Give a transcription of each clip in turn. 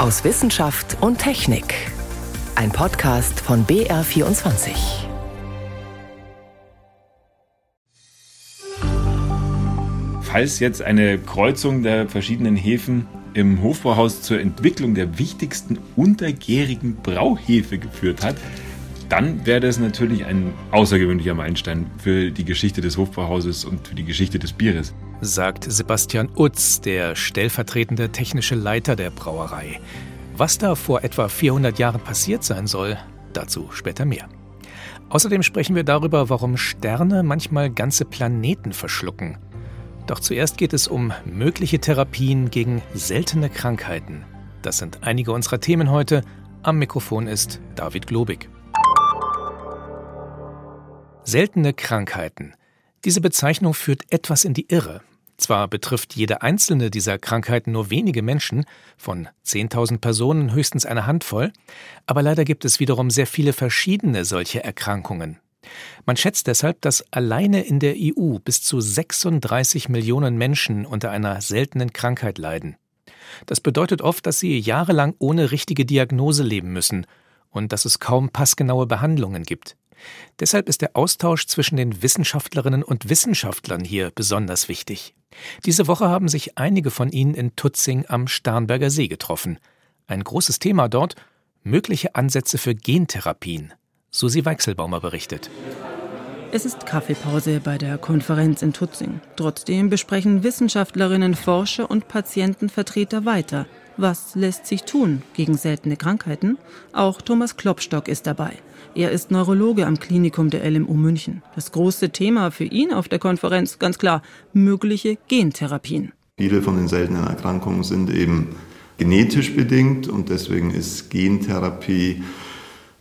aus Wissenschaft und Technik. Ein Podcast von BR24. Falls jetzt eine Kreuzung der verschiedenen Häfen im Hofbauhaus zur Entwicklung der wichtigsten untergärigen Brauhefe geführt hat, dann wäre das natürlich ein außergewöhnlicher Meilenstein für die Geschichte des Hofbrauhauses und für die Geschichte des Bieres. Sagt Sebastian Utz, der stellvertretende technische Leiter der Brauerei. Was da vor etwa 400 Jahren passiert sein soll, dazu später mehr. Außerdem sprechen wir darüber, warum Sterne manchmal ganze Planeten verschlucken. Doch zuerst geht es um mögliche Therapien gegen seltene Krankheiten. Das sind einige unserer Themen heute. Am Mikrofon ist David Globig. Seltene Krankheiten. Diese Bezeichnung führt etwas in die Irre. Zwar betrifft jede einzelne dieser Krankheiten nur wenige Menschen, von 10.000 Personen höchstens eine Handvoll, aber leider gibt es wiederum sehr viele verschiedene solche Erkrankungen. Man schätzt deshalb, dass alleine in der EU bis zu 36 Millionen Menschen unter einer seltenen Krankheit leiden. Das bedeutet oft, dass sie jahrelang ohne richtige Diagnose leben müssen und dass es kaum passgenaue Behandlungen gibt. Deshalb ist der Austausch zwischen den Wissenschaftlerinnen und Wissenschaftlern hier besonders wichtig. Diese Woche haben sich einige von ihnen in Tutzing am Starnberger See getroffen. Ein großes Thema dort mögliche Ansätze für Gentherapien. Susi Weichselbaumer berichtet. Es ist Kaffeepause bei der Konferenz in Tutzing. Trotzdem besprechen Wissenschaftlerinnen, Forscher und Patientenvertreter weiter. Was lässt sich tun gegen seltene Krankheiten? Auch Thomas Klopstock ist dabei. Er ist Neurologe am Klinikum der LMU München. Das große Thema für ihn auf der Konferenz, ganz klar, mögliche Gentherapien. Viele von den seltenen Erkrankungen sind eben genetisch bedingt und deswegen ist Gentherapie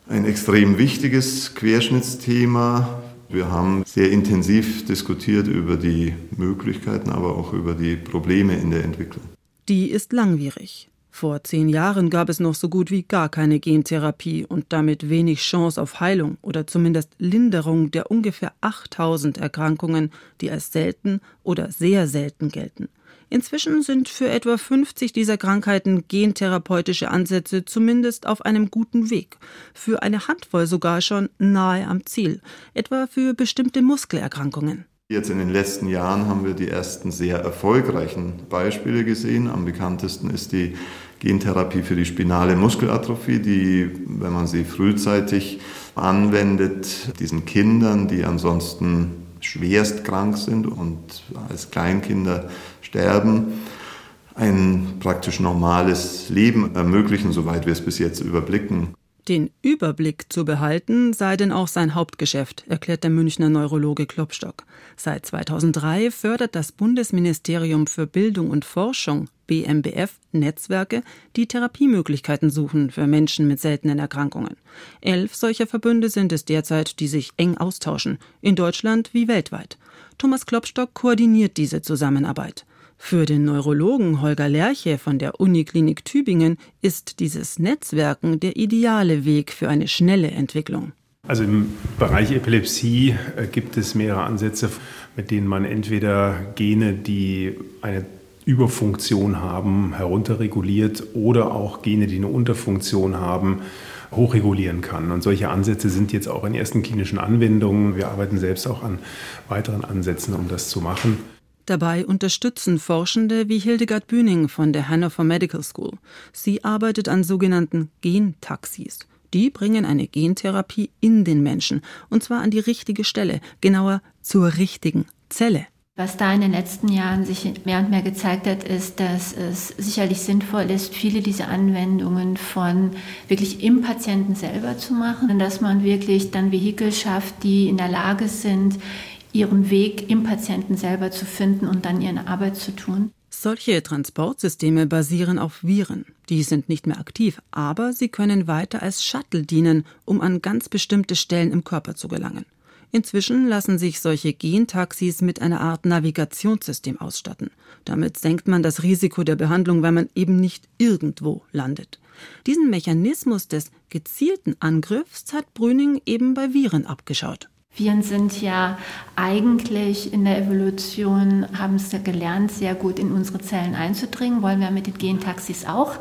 ein extrem wichtiges Querschnittsthema. Wir haben sehr intensiv diskutiert über die Möglichkeiten, aber auch über die Probleme in der Entwicklung. Die ist langwierig. Vor zehn Jahren gab es noch so gut wie gar keine Gentherapie und damit wenig Chance auf Heilung oder zumindest Linderung der ungefähr 8000 Erkrankungen, die als selten oder sehr selten gelten. Inzwischen sind für etwa 50 dieser Krankheiten gentherapeutische Ansätze zumindest auf einem guten Weg, für eine Handvoll sogar schon nahe am Ziel, etwa für bestimmte Muskelerkrankungen. Jetzt in den letzten Jahren haben wir die ersten sehr erfolgreichen Beispiele gesehen. Am bekanntesten ist die Gentherapie für die spinale Muskelatrophie, die, wenn man sie frühzeitig anwendet, diesen Kindern, die ansonsten schwerst krank sind und als Kleinkinder sterben, ein praktisch normales Leben ermöglichen, soweit wir es bis jetzt überblicken. Den Überblick zu behalten sei denn auch sein Hauptgeschäft, erklärt der Münchner Neurologe Klopstock. Seit 2003 fördert das Bundesministerium für Bildung und Forschung BMBF Netzwerke, die Therapiemöglichkeiten suchen für Menschen mit seltenen Erkrankungen. Elf solcher Verbünde sind es derzeit, die sich eng austauschen, in Deutschland wie weltweit. Thomas Klopstock koordiniert diese Zusammenarbeit. Für den Neurologen Holger Lerche von der Uniklinik Tübingen ist dieses Netzwerken der ideale Weg für eine schnelle Entwicklung. Also im Bereich Epilepsie äh, gibt es mehrere Ansätze, mit denen man entweder Gene, die eine Überfunktion haben, herunterreguliert oder auch Gene, die eine Unterfunktion haben, hochregulieren kann. Und solche Ansätze sind jetzt auch in ersten klinischen Anwendungen. Wir arbeiten selbst auch an weiteren Ansätzen, um das zu machen. Dabei unterstützen Forschende wie Hildegard Bühning von der Hannover Medical School. Sie arbeitet an sogenannten Gentaxis. Die bringen eine Gentherapie in den Menschen, und zwar an die richtige Stelle, genauer zur richtigen Zelle. Was da in den letzten Jahren sich mehr und mehr gezeigt hat, ist, dass es sicherlich sinnvoll ist, viele dieser Anwendungen von wirklich im Patienten selber zu machen, dass man wirklich dann Vehikel schafft, die in der Lage sind, ihren Weg im Patienten selber zu finden und dann ihre Arbeit zu tun. Solche Transportsysteme basieren auf Viren. Die sind nicht mehr aktiv, aber sie können weiter als Shuttle dienen, um an ganz bestimmte Stellen im Körper zu gelangen. Inzwischen lassen sich solche Gentaxis mit einer Art Navigationssystem ausstatten. Damit senkt man das Risiko der Behandlung, weil man eben nicht irgendwo landet. Diesen Mechanismus des gezielten Angriffs hat Brüning eben bei Viren abgeschaut. Viren sind ja eigentlich in der Evolution, haben es ja gelernt, sehr gut in unsere Zellen einzudringen, wollen wir mit den Gentaxis auch.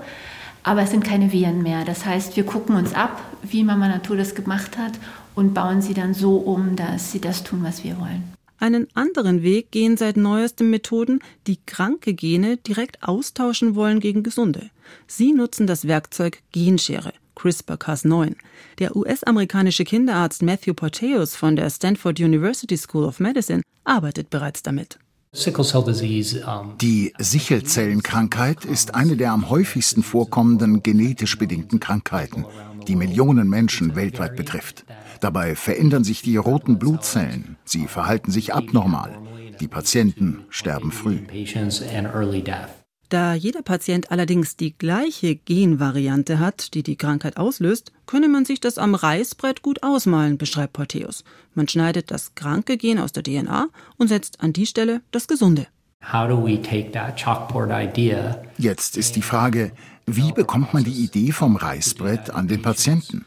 aber es sind keine Viren mehr. Das heißt, wir gucken uns ab, wie Mama Natur das gemacht hat und bauen sie dann so um, dass sie das tun, was wir wollen. Einen anderen Weg gehen seit neuestem Methoden, die kranke Gene direkt austauschen wollen gegen gesunde. Sie nutzen das Werkzeug Genschere, CRISPR-Cas9. Der US-amerikanische Kinderarzt Matthew Porteus von der Stanford University School of Medicine arbeitet bereits damit. Die Sichelzellenkrankheit ist eine der am häufigsten vorkommenden genetisch bedingten Krankheiten, die Millionen Menschen weltweit betrifft. Dabei verändern sich die roten Blutzellen, sie verhalten sich abnormal. Die Patienten sterben früh. Da jeder Patient allerdings die gleiche Genvariante hat, die die Krankheit auslöst, könne man sich das am Reißbrett gut ausmalen, beschreibt Porteus. Man schneidet das kranke Gen aus der DNA und setzt an die Stelle das gesunde. Jetzt ist die Frage, wie bekommt man die Idee vom Reißbrett an den Patienten?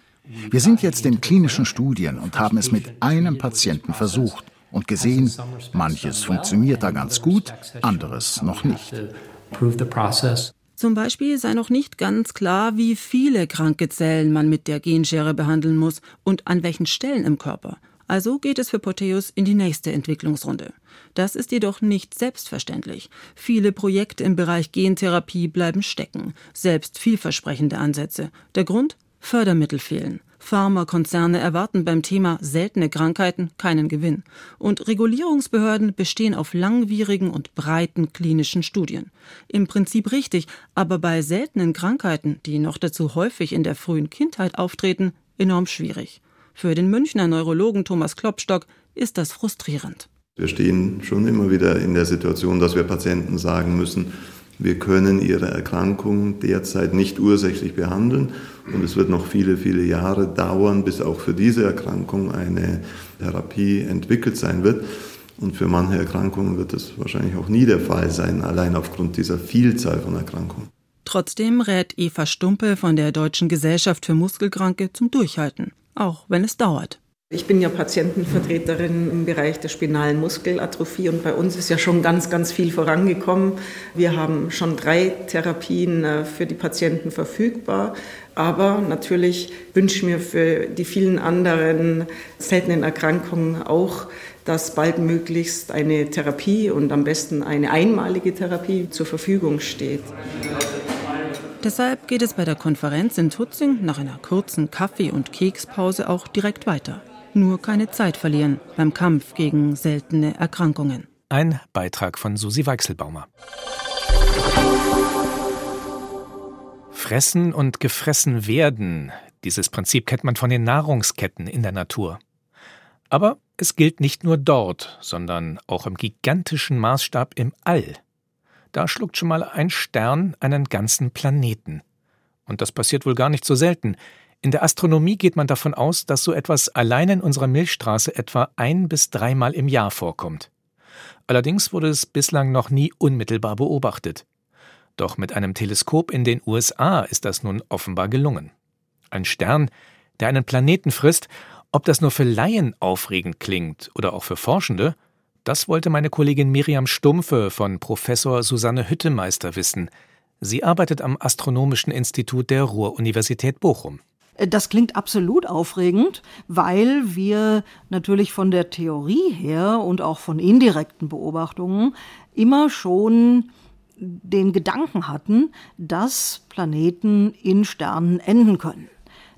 Wir sind jetzt in klinischen Studien und haben es mit einem Patienten versucht und gesehen, manches funktioniert da ganz gut, anderes noch nicht. Zum Beispiel sei noch nicht ganz klar, wie viele kranke Zellen man mit der Genschere behandeln muss und an welchen Stellen im Körper. Also geht es für Poteus in die nächste Entwicklungsrunde. Das ist jedoch nicht selbstverständlich. Viele Projekte im Bereich Gentherapie bleiben stecken, selbst vielversprechende Ansätze. Der Grund? Fördermittel fehlen. Pharmakonzerne erwarten beim Thema seltene Krankheiten keinen Gewinn. Und Regulierungsbehörden bestehen auf langwierigen und breiten klinischen Studien. Im Prinzip richtig, aber bei seltenen Krankheiten, die noch dazu häufig in der frühen Kindheit auftreten, enorm schwierig. Für den Münchner Neurologen Thomas Klopstock ist das frustrierend. Wir stehen schon immer wieder in der Situation, dass wir Patienten sagen müssen, wir können ihre Erkrankung derzeit nicht ursächlich behandeln und es wird noch viele, viele Jahre dauern, bis auch für diese Erkrankung eine Therapie entwickelt sein wird. Und für manche Erkrankungen wird das wahrscheinlich auch nie der Fall sein, allein aufgrund dieser Vielzahl von Erkrankungen. Trotzdem rät Eva Stumpe von der Deutschen Gesellschaft für Muskelkranke zum Durchhalten, auch wenn es dauert. Ich bin ja Patientenvertreterin im Bereich der spinalen Muskelatrophie und bei uns ist ja schon ganz, ganz viel vorangekommen. Wir haben schon drei Therapien äh, für die Patienten verfügbar. Aber natürlich wünsche ich mir für die vielen anderen seltenen Erkrankungen auch, dass baldmöglichst eine Therapie und am besten eine einmalige Therapie zur Verfügung steht. Deshalb geht es bei der Konferenz in Tutzing nach einer kurzen Kaffee- und Kekspause auch direkt weiter. Nur keine Zeit verlieren beim Kampf gegen seltene Erkrankungen. Ein Beitrag von Susi Weichselbaumer. Fressen und gefressen werden. Dieses Prinzip kennt man von den Nahrungsketten in der Natur. Aber es gilt nicht nur dort, sondern auch im gigantischen Maßstab im All. Da schluckt schon mal ein Stern einen ganzen Planeten. Und das passiert wohl gar nicht so selten. In der Astronomie geht man davon aus, dass so etwas allein in unserer Milchstraße etwa ein bis dreimal im Jahr vorkommt. Allerdings wurde es bislang noch nie unmittelbar beobachtet. Doch mit einem Teleskop in den USA ist das nun offenbar gelungen. Ein Stern, der einen Planeten frisst, ob das nur für Laien aufregend klingt oder auch für Forschende, das wollte meine Kollegin Miriam Stumpfe von Professor Susanne Hüttemeister wissen. Sie arbeitet am Astronomischen Institut der Ruhr-Universität Bochum. Das klingt absolut aufregend, weil wir natürlich von der Theorie her und auch von indirekten Beobachtungen immer schon den Gedanken hatten, dass Planeten in Sternen enden können.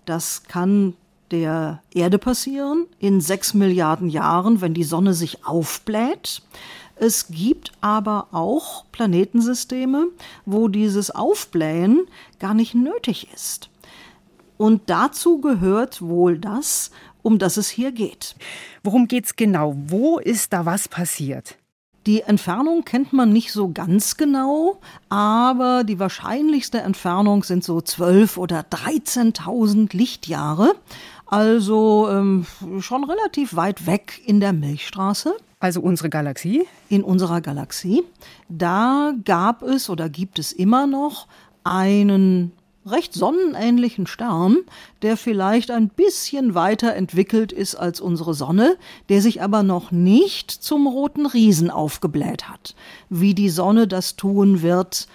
Das kann der Erde passieren in sechs Milliarden Jahren, wenn die Sonne sich aufbläht. Es gibt aber auch Planetensysteme, wo dieses Aufblähen gar nicht nötig ist. Und dazu gehört wohl das, um das es hier geht. Worum geht es genau? Wo ist da was passiert? Die Entfernung kennt man nicht so ganz genau, aber die wahrscheinlichste Entfernung sind so 12 oder 13.000 Lichtjahre, also ähm, schon relativ weit weg in der Milchstraße. Also unsere Galaxie? In unserer Galaxie. Da gab es oder gibt es immer noch einen recht sonnenähnlichen Stern, der vielleicht ein bisschen weiter entwickelt ist als unsere Sonne, der sich aber noch nicht zum roten Riesen aufgebläht hat, wie die Sonne das tun wird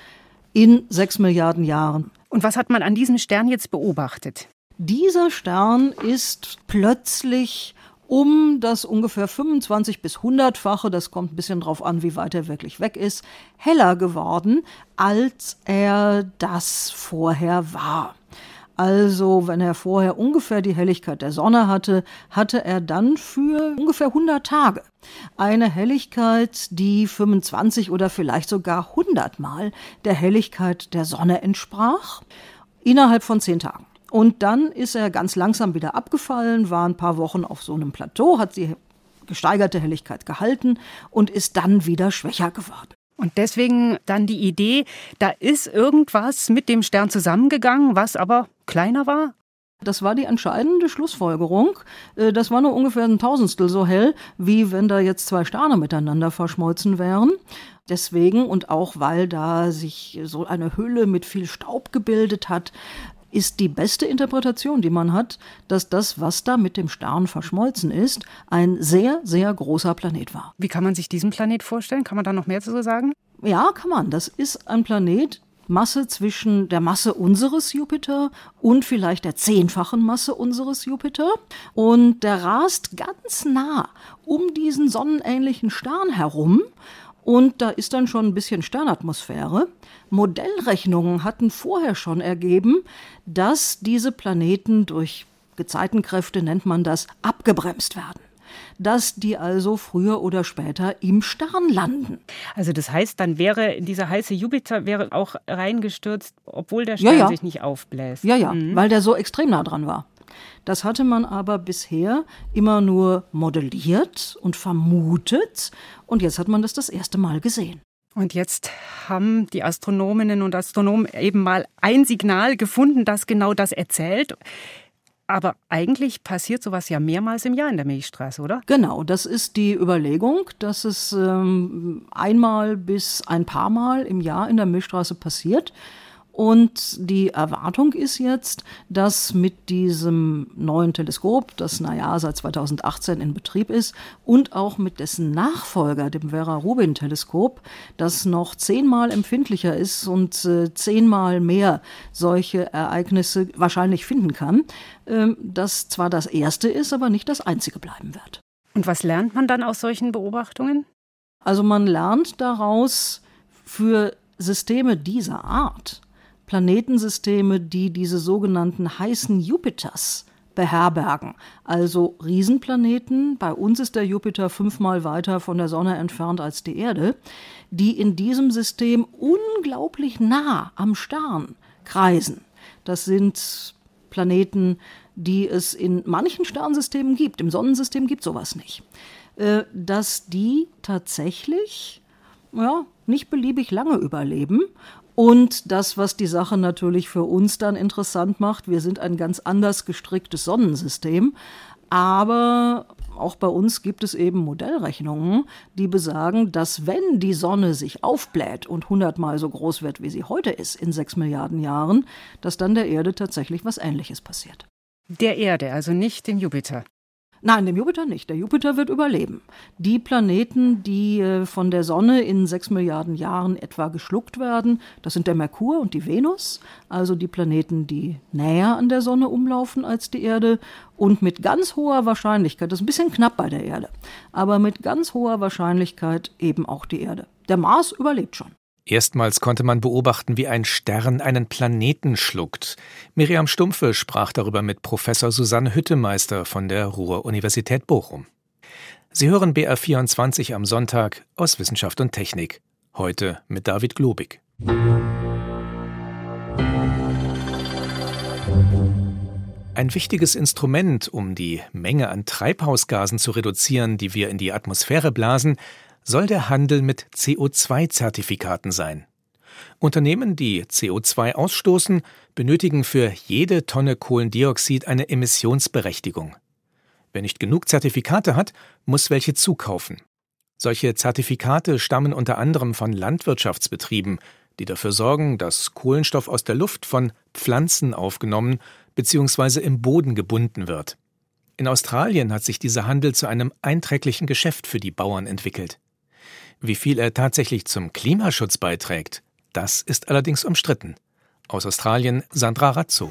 in sechs Milliarden Jahren. Und was hat man an diesem Stern jetzt beobachtet? Dieser Stern ist plötzlich um das ungefähr 25 bis 100-fache, das kommt ein bisschen drauf an, wie weit er wirklich weg ist, heller geworden, als er das vorher war. Also, wenn er vorher ungefähr die Helligkeit der Sonne hatte, hatte er dann für ungefähr 100 Tage eine Helligkeit, die 25 oder vielleicht sogar 100 Mal der Helligkeit der Sonne entsprach, innerhalb von 10 Tagen. Und dann ist er ganz langsam wieder abgefallen, war ein paar Wochen auf so einem Plateau, hat die gesteigerte Helligkeit gehalten und ist dann wieder schwächer geworden. Und deswegen dann die Idee, da ist irgendwas mit dem Stern zusammengegangen, was aber kleiner war? Das war die entscheidende Schlussfolgerung. Äh, das war nur ungefähr ein Tausendstel so hell, wie wenn da jetzt zwei Sterne miteinander verschmolzen wären. Deswegen und auch weil da sich so eine Hülle mit viel Staub gebildet hat, ist die beste Interpretation, die man hat, dass das, was da mit dem Stern verschmolzen ist, ein sehr, sehr großer Planet war. Wie kann man sich diesen Planet vorstellen? Kann man da noch mehr zu sagen? Ja, kann man. Das ist ein Planet, Masse zwischen der Masse unseres Jupiter und vielleicht der zehnfachen Masse unseres Jupiter. Und der rast ganz nah um diesen sonnenähnlichen Stern herum und da ist dann schon ein bisschen Sternatmosphäre. Modellrechnungen hatten vorher schon ergeben, dass diese Planeten durch Gezeitenkräfte, nennt man das, abgebremst werden dass die also früher oder später im Stern landen. Also das heißt, dann wäre dieser heiße Jupiter wäre auch reingestürzt, obwohl der Stern ja, ja. sich nicht aufbläst. Ja, ja, mhm. weil der so extrem nah dran war. Das hatte man aber bisher immer nur modelliert und vermutet und jetzt hat man das das erste Mal gesehen. Und jetzt haben die Astronominnen und Astronomen eben mal ein Signal gefunden, das genau das erzählt. Aber eigentlich passiert sowas ja mehrmals im Jahr in der Milchstraße, oder? Genau, das ist die Überlegung, dass es ähm, einmal bis ein paar Mal im Jahr in der Milchstraße passiert. Und die Erwartung ist jetzt, dass mit diesem neuen Teleskop, das naja seit 2018 in Betrieb ist, und auch mit dessen Nachfolger, dem Vera-Rubin-Teleskop, das noch zehnmal empfindlicher ist und äh, zehnmal mehr solche Ereignisse wahrscheinlich finden kann, äh, das zwar das erste ist, aber nicht das einzige bleiben wird. Und was lernt man dann aus solchen Beobachtungen? Also man lernt daraus für Systeme dieser Art, Planetensysteme, die diese sogenannten heißen Jupiters beherbergen. Also Riesenplaneten, bei uns ist der Jupiter fünfmal weiter von der Sonne entfernt als die Erde, die in diesem System unglaublich nah am Stern kreisen. Das sind Planeten, die es in manchen Sternsystemen gibt. Im Sonnensystem gibt sowas nicht. Äh, dass die tatsächlich ja, nicht beliebig lange überleben und das, was die Sache natürlich für uns dann interessant macht, wir sind ein ganz anders gestricktes Sonnensystem. Aber auch bei uns gibt es eben Modellrechnungen, die besagen, dass wenn die Sonne sich aufbläht und hundertmal so groß wird, wie sie heute ist, in sechs Milliarden Jahren, dass dann der Erde tatsächlich was Ähnliches passiert. Der Erde, also nicht dem Jupiter. Nein, dem Jupiter nicht. Der Jupiter wird überleben. Die Planeten, die äh, von der Sonne in sechs Milliarden Jahren etwa geschluckt werden, das sind der Merkur und die Venus, also die Planeten, die näher an der Sonne umlaufen als die Erde und mit ganz hoher Wahrscheinlichkeit, das ist ein bisschen knapp bei der Erde, aber mit ganz hoher Wahrscheinlichkeit eben auch die Erde. Der Mars überlebt schon. Erstmals konnte man beobachten, wie ein Stern einen Planeten schluckt. Miriam Stumpfe sprach darüber mit Professor Susanne Hüttemeister von der Ruhr-Universität Bochum. Sie hören BR24 am Sonntag aus Wissenschaft und Technik. Heute mit David Globig. Ein wichtiges Instrument, um die Menge an Treibhausgasen zu reduzieren, die wir in die Atmosphäre blasen, soll der Handel mit CO2-Zertifikaten sein. Unternehmen, die CO2 ausstoßen, benötigen für jede Tonne Kohlendioxid eine Emissionsberechtigung. Wer nicht genug Zertifikate hat, muss welche zukaufen. Solche Zertifikate stammen unter anderem von Landwirtschaftsbetrieben, die dafür sorgen, dass Kohlenstoff aus der Luft von Pflanzen aufgenommen bzw. im Boden gebunden wird. In Australien hat sich dieser Handel zu einem einträglichen Geschäft für die Bauern entwickelt. Wie viel er tatsächlich zum Klimaschutz beiträgt, Das ist allerdings umstritten. Aus Australien Sandra Razzo.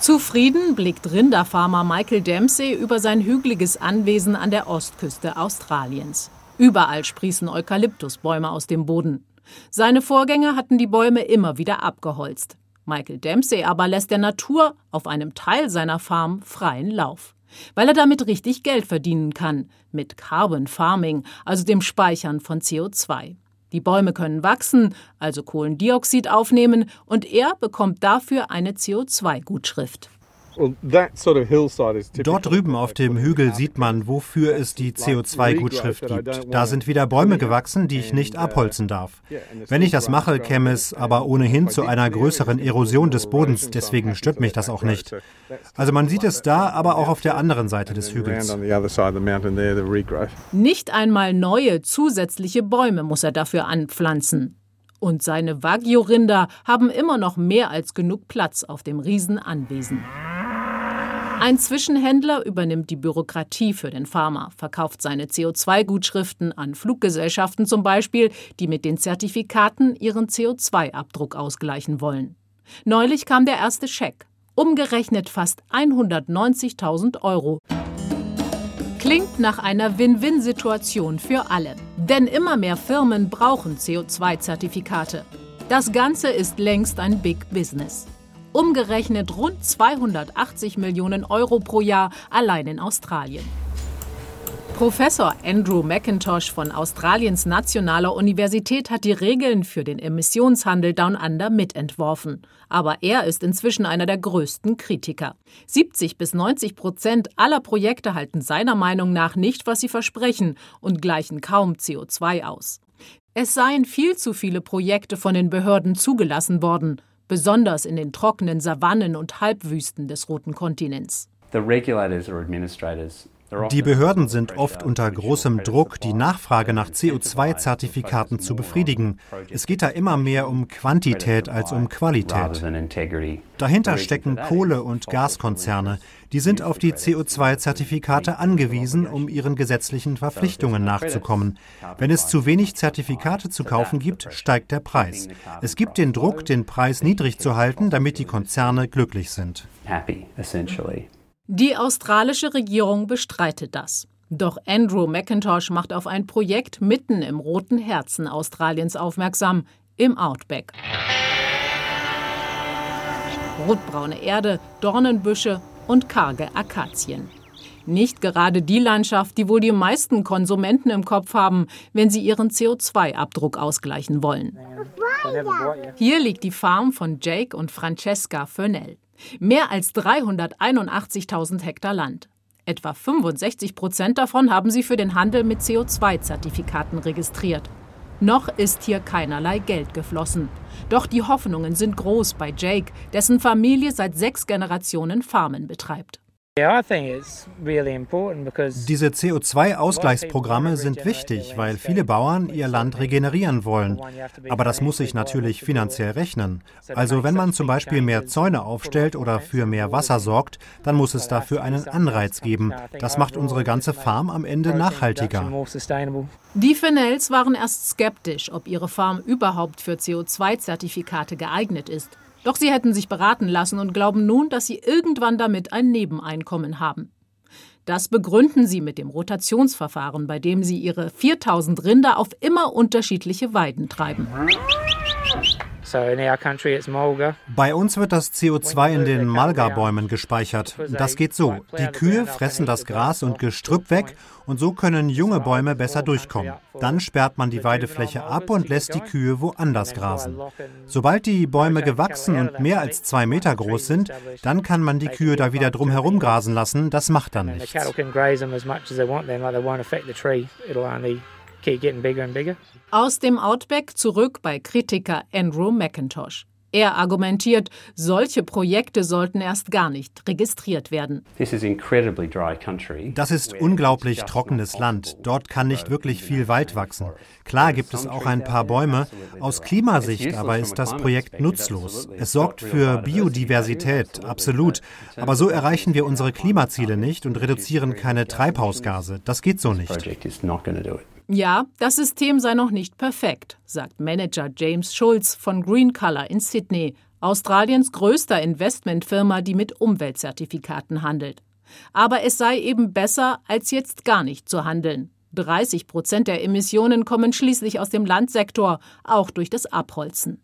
Zufrieden blickt Rinderfarmer Michael Dempsey über sein hügeliges Anwesen an der Ostküste Australiens. Überall sprießen Eukalyptusbäume aus dem Boden. Seine Vorgänger hatten die Bäume immer wieder abgeholzt. Michael Dempsey aber lässt der Natur auf einem Teil seiner Farm freien Lauf. Weil er damit richtig Geld verdienen kann, mit Carbon Farming, also dem Speichern von CO2. Die Bäume können wachsen, also Kohlendioxid aufnehmen, und er bekommt dafür eine CO2-Gutschrift. Dort drüben auf dem Hügel sieht man, wofür es die CO2-Gutschrift gibt. Da sind wieder Bäume gewachsen, die ich nicht abholzen darf. Wenn ich das mache, käme es aber ohnehin zu einer größeren Erosion des Bodens, deswegen stört mich das auch nicht. Also man sieht es da, aber auch auf der anderen Seite des Hügels. Nicht einmal neue zusätzliche Bäume muss er dafür anpflanzen. Und seine Wagyu-Rinder haben immer noch mehr als genug Platz auf dem Riesenanwesen. Ein Zwischenhändler übernimmt die Bürokratie für den Farmer, verkauft seine CO2-Gutschriften an Fluggesellschaften zum Beispiel, die mit den Zertifikaten ihren CO2-Abdruck ausgleichen wollen. Neulich kam der erste Scheck, umgerechnet fast 190.000 Euro. Klingt nach einer Win-Win-Situation für alle. Denn immer mehr Firmen brauchen CO2-Zertifikate. Das Ganze ist längst ein Big Business. Umgerechnet rund 280 Millionen Euro pro Jahr allein in Australien. Professor Andrew McIntosh von Australiens Nationaler Universität hat die Regeln für den Emissionshandel Down Under mitentworfen. Aber er ist inzwischen einer der größten Kritiker. 70 bis 90 Prozent aller Projekte halten seiner Meinung nach nicht, was sie versprechen und gleichen kaum CO2 aus. Es seien viel zu viele Projekte von den Behörden zugelassen worden besonders in den trockenen Savannen und Halbwüsten des roten Kontinents. Die Behörden sind oft unter großem Druck, die Nachfrage nach CO2-Zertifikaten zu befriedigen. Es geht da immer mehr um Quantität als um Qualität. Dahinter stecken Kohle- und Gaskonzerne. Die sind auf die CO2-Zertifikate angewiesen, um ihren gesetzlichen Verpflichtungen nachzukommen. Wenn es zu wenig Zertifikate zu kaufen gibt, steigt der Preis. Es gibt den Druck, den Preis niedrig zu halten, damit die Konzerne glücklich sind. Die australische Regierung bestreitet das. Doch Andrew McIntosh macht auf ein Projekt mitten im roten Herzen Australiens aufmerksam, im Outback. Rotbraune Erde, Dornenbüsche und karge Akazien. Nicht gerade die Landschaft, die wohl die meisten Konsumenten im Kopf haben, wenn sie ihren CO2-Abdruck ausgleichen wollen. Hier liegt die Farm von Jake und Francesca Furnell. Mehr als 381.000 Hektar Land. Etwa 65 Prozent davon haben sie für den Handel mit CO2-Zertifikaten registriert. Noch ist hier keinerlei Geld geflossen. Doch die Hoffnungen sind groß bei Jake, dessen Familie seit sechs Generationen Farmen betreibt. Diese CO2-Ausgleichsprogramme sind wichtig, weil viele Bauern ihr Land regenerieren wollen. Aber das muss sich natürlich finanziell rechnen. Also wenn man zum Beispiel mehr Zäune aufstellt oder für mehr Wasser sorgt, dann muss es dafür einen Anreiz geben. Das macht unsere ganze Farm am Ende nachhaltiger. Die Fennels waren erst skeptisch, ob ihre Farm überhaupt für CO2-Zertifikate geeignet ist. Doch sie hätten sich beraten lassen und glauben nun, dass sie irgendwann damit ein Nebeneinkommen haben. Das begründen sie mit dem Rotationsverfahren, bei dem sie ihre 4000 Rinder auf immer unterschiedliche Weiden treiben. Bei uns wird das CO2 in den Malga-Bäumen gespeichert. Das geht so. Die Kühe fressen das Gras und Gestrüpp weg und so können junge Bäume besser durchkommen. Dann sperrt man die Weidefläche ab und lässt die Kühe woanders grasen. Sobald die Bäume gewachsen und mehr als zwei Meter groß sind, dann kann man die Kühe da wieder drumherum grasen lassen. Das macht dann nichts. Aus dem Outback zurück bei Kritiker Andrew McIntosh. Er argumentiert, solche Projekte sollten erst gar nicht registriert werden. Das ist unglaublich trockenes Land. Dort kann nicht wirklich viel Wald wachsen. Klar gibt es auch ein paar Bäume. Aus Klimasicht aber ist das Projekt nutzlos. Es sorgt für Biodiversität, absolut. Aber so erreichen wir unsere Klimaziele nicht und reduzieren keine Treibhausgase. Das geht so nicht. Ja, das System sei noch nicht perfekt, sagt Manager James Schulz von Green Color in Sydney, Australiens größter Investmentfirma, die mit Umweltzertifikaten handelt. Aber es sei eben besser, als jetzt gar nicht zu handeln. 30 Prozent der Emissionen kommen schließlich aus dem Landsektor, auch durch das Abholzen.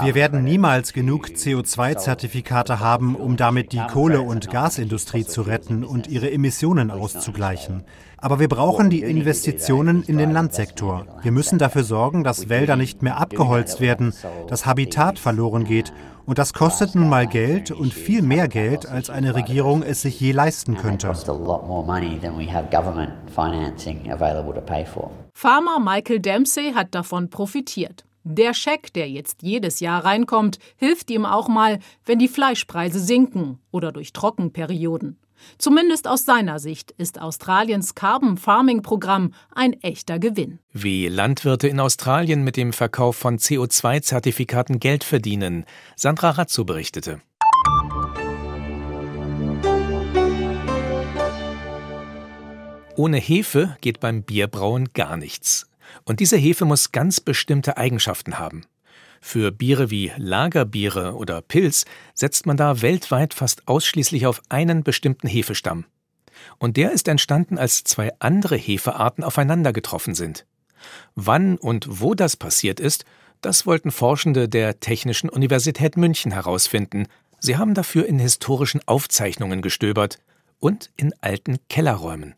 Wir werden niemals genug CO2-Zertifikate haben, um damit die Kohle- und Gasindustrie zu retten und ihre Emissionen auszugleichen. Aber wir brauchen die Investitionen in den Landsektor. Wir müssen dafür sorgen, dass Wälder nicht mehr abgeholzt werden, dass Habitat verloren geht. Und das kostet nun mal Geld und viel mehr Geld, als eine Regierung es sich je leisten könnte. Farmer Michael Dempsey hat davon profitiert. Der Scheck, der jetzt jedes Jahr reinkommt, hilft ihm auch mal, wenn die Fleischpreise sinken oder durch Trockenperioden. Zumindest aus seiner Sicht ist Australiens Carbon Farming Programm ein echter Gewinn. Wie Landwirte in Australien mit dem Verkauf von CO2-Zertifikaten Geld verdienen, Sandra Razzo berichtete. Ohne Hefe geht beim Bierbrauen gar nichts. Und diese Hefe muss ganz bestimmte Eigenschaften haben. Für Biere wie Lagerbiere oder Pilz setzt man da weltweit fast ausschließlich auf einen bestimmten Hefestamm. Und der ist entstanden, als zwei andere Hefearten aufeinander getroffen sind. Wann und wo das passiert ist, das wollten Forschende der Technischen Universität München herausfinden. Sie haben dafür in historischen Aufzeichnungen gestöbert und in alten Kellerräumen.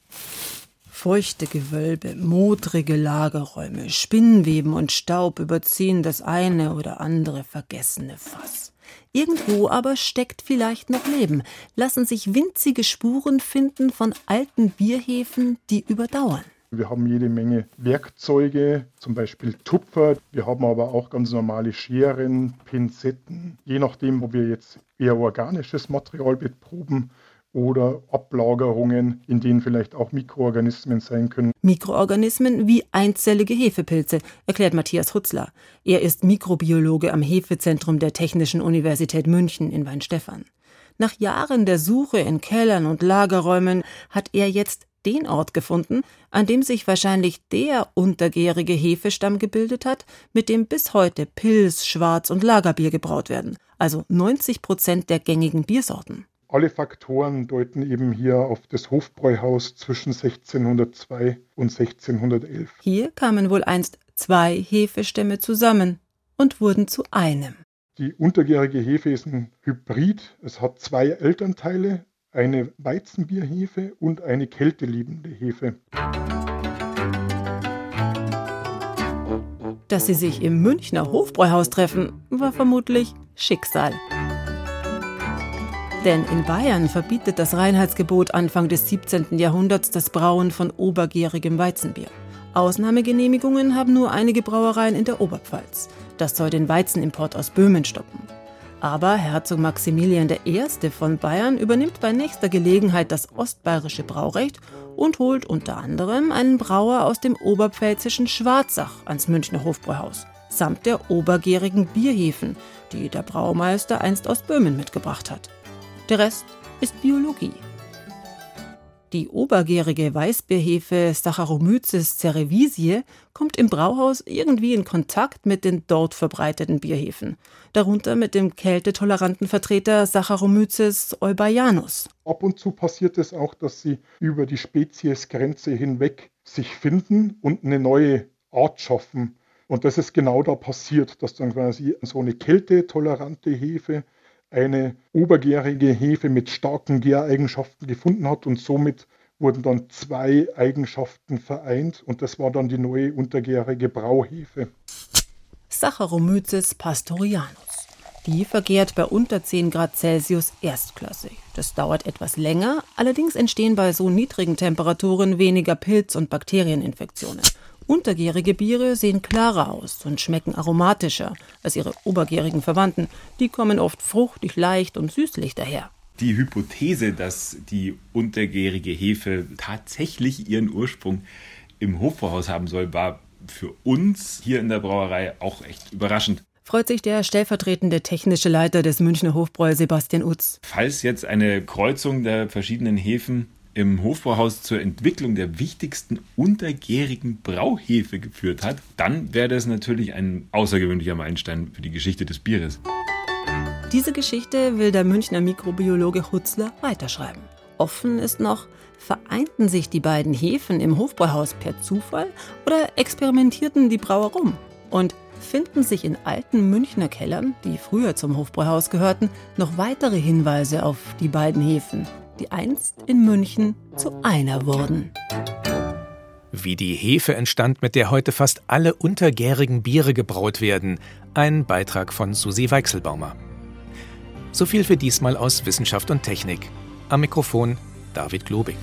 Feuchte Gewölbe, modrige Lagerräume, Spinnweben und Staub überziehen das eine oder andere vergessene Fass. Irgendwo aber steckt vielleicht noch Leben, lassen sich winzige Spuren finden von alten Bierhefen, die überdauern. Wir haben jede Menge Werkzeuge, zum Beispiel Tupfer. Wir haben aber auch ganz normale Scheren, Pinzetten. Je nachdem, ob wir jetzt eher organisches Material beproben oder Ablagerungen, in denen vielleicht auch Mikroorganismen sein können. Mikroorganismen wie einzellige Hefepilze, erklärt Matthias Hutzler. Er ist Mikrobiologe am Hefezentrum der Technischen Universität München in Weinstefan. Nach Jahren der Suche in Kellern und Lagerräumen hat er jetzt den Ort gefunden, an dem sich wahrscheinlich der untergärige Hefestamm gebildet hat, mit dem bis heute Pilz, Schwarz und Lagerbier gebraut werden, also 90 Prozent der gängigen Biersorten. Alle Faktoren deuten eben hier auf das Hofbräuhaus zwischen 1602 und 1611. Hier kamen wohl einst zwei Hefestämme zusammen und wurden zu einem. Die untergärige Hefe ist ein Hybrid. Es hat zwei Elternteile, eine Weizenbierhefe und eine kälteliebende Hefe. Dass sie sich im Münchner Hofbräuhaus treffen, war vermutlich Schicksal. Denn in Bayern verbietet das Reinheitsgebot Anfang des 17. Jahrhunderts das Brauen von obergärigem Weizenbier. Ausnahmegenehmigungen haben nur einige Brauereien in der Oberpfalz. Das soll den Weizenimport aus Böhmen stoppen. Aber Herzog Maximilian I. von Bayern übernimmt bei nächster Gelegenheit das ostbayerische Braurecht und holt unter anderem einen Brauer aus dem oberpfälzischen Schwarzach ans Münchner Hofbräuhaus, samt der obergärigen Bierhefen, die der Braumeister einst aus Böhmen mitgebracht hat. Der Rest ist Biologie. Die obergärige Weißbierhefe Saccharomyces cerevisiae kommt im Brauhaus irgendwie in Kontakt mit den dort verbreiteten Bierhefen, darunter mit dem kältetoleranten Vertreter Saccharomyces eubayanus. Ab und zu passiert es auch, dass sie über die Speziesgrenze hinweg sich finden und eine neue Art schaffen. Und das ist genau da passiert, dass dann quasi so eine kältetolerante Hefe eine obergärige Hefe mit starken Gäreigenschaften gefunden hat und somit wurden dann zwei Eigenschaften vereint und das war dann die neue untergärige Brauhefe. Saccharomyces pastorianus. Die vergärt bei unter 10 Grad Celsius erstklassig. Das dauert etwas länger, allerdings entstehen bei so niedrigen Temperaturen weniger Pilz- und Bakterieninfektionen. Untergärige Biere sehen klarer aus und schmecken aromatischer als ihre obergärigen Verwandten. Die kommen oft fruchtig, leicht und süßlich daher. Die Hypothese, dass die untergärige Hefe tatsächlich ihren Ursprung im Hofbräuhaus haben soll, war für uns hier in der Brauerei auch echt überraschend. Freut sich der stellvertretende technische Leiter des Münchner Hofbräu Sebastian Utz. Falls jetzt eine Kreuzung der verschiedenen Hefen im Hofbräuhaus zur Entwicklung der wichtigsten untergärigen Brauhefe geführt hat, dann wäre das natürlich ein außergewöhnlicher Meilenstein für die Geschichte des Bieres. Diese Geschichte will der Münchner Mikrobiologe Hutzler weiterschreiben. Offen ist noch, vereinten sich die beiden Hefen im Hofbräuhaus per Zufall oder experimentierten die Brauer rum? Und finden sich in alten Münchner Kellern, die früher zum Hofbräuhaus gehörten, noch weitere Hinweise auf die beiden Hefen, die einst in München zu einer wurden. Wie die Hefe entstand, mit der heute fast alle untergärigen Biere gebraut werden. Ein Beitrag von Susi Weichselbaumer. So viel für diesmal aus Wissenschaft und Technik. Am Mikrofon David Globig.